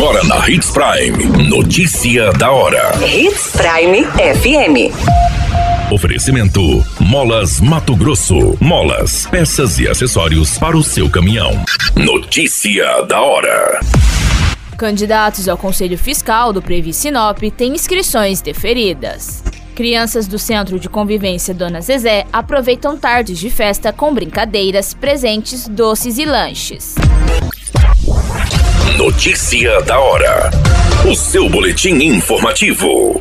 Agora na Hits Prime. Notícia da hora. Hits Prime FM. Oferecimento: Molas Mato Grosso. Molas, peças e acessórios para o seu caminhão. Notícia da hora. Candidatos ao Conselho Fiscal do Previ Sinop têm inscrições deferidas. Crianças do Centro de Convivência Dona Zezé aproveitam tardes de festa com brincadeiras, presentes, doces e lanches. Notícia da hora. O seu boletim informativo.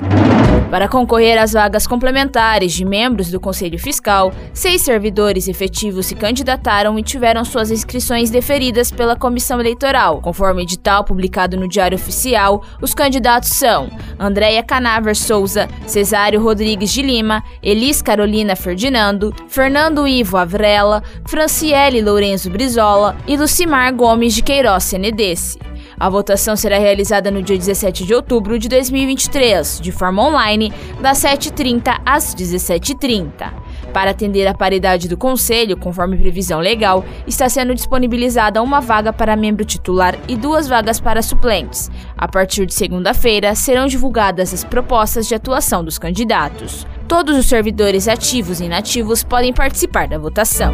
Para concorrer às vagas complementares de membros do Conselho Fiscal, seis servidores efetivos se candidataram e tiveram suas inscrições deferidas pela Comissão Eleitoral. Conforme edital publicado no Diário Oficial, os candidatos são Andréia Canaver Souza, Cesário Rodrigues de Lima, Elis Carolina Ferdinando, Fernando Ivo Avrela, Franciele Lourenço Brizola e Lucimar Gomes de Queiroz Senedesse. A votação será realizada no dia 17 de outubro de 2023, de forma online, das 7h30 às 17h30. Para atender a paridade do Conselho, conforme previsão legal, está sendo disponibilizada uma vaga para membro titular e duas vagas para suplentes. A partir de segunda-feira, serão divulgadas as propostas de atuação dos candidatos. Todos os servidores ativos e inativos podem participar da votação.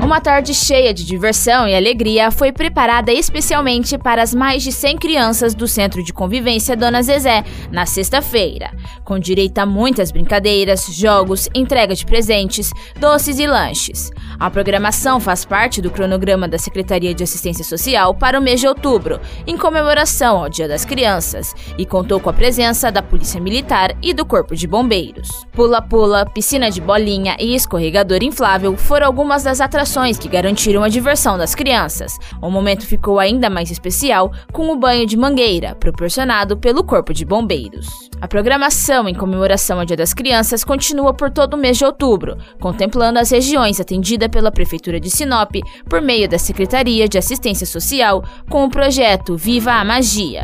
Uma tarde cheia de diversão e alegria foi preparada especialmente para as mais de 100 crianças do Centro de Convivência Dona Zezé na sexta-feira, com direito a muitas brincadeiras, jogos, entrega de presentes, doces e lanches. A programação faz parte do cronograma da Secretaria de Assistência Social para o mês de outubro, em comemoração ao Dia das Crianças, e contou com a presença da Polícia Militar e do Corpo de Bombeiros. Pula-pula, piscina de bolinha e escorregador inflável foram algumas das atrações que garantiram a diversão das crianças. O momento ficou ainda mais especial com o banho de mangueira, proporcionado pelo Corpo de Bombeiros. A programação em comemoração ao Dia das Crianças continua por todo o mês de outubro, contemplando as regiões atendidas pela Prefeitura de Sinop por meio da Secretaria de Assistência Social com o projeto Viva a Magia.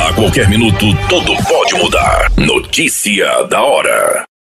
A qualquer minuto, tudo pode mudar. Notícia da hora.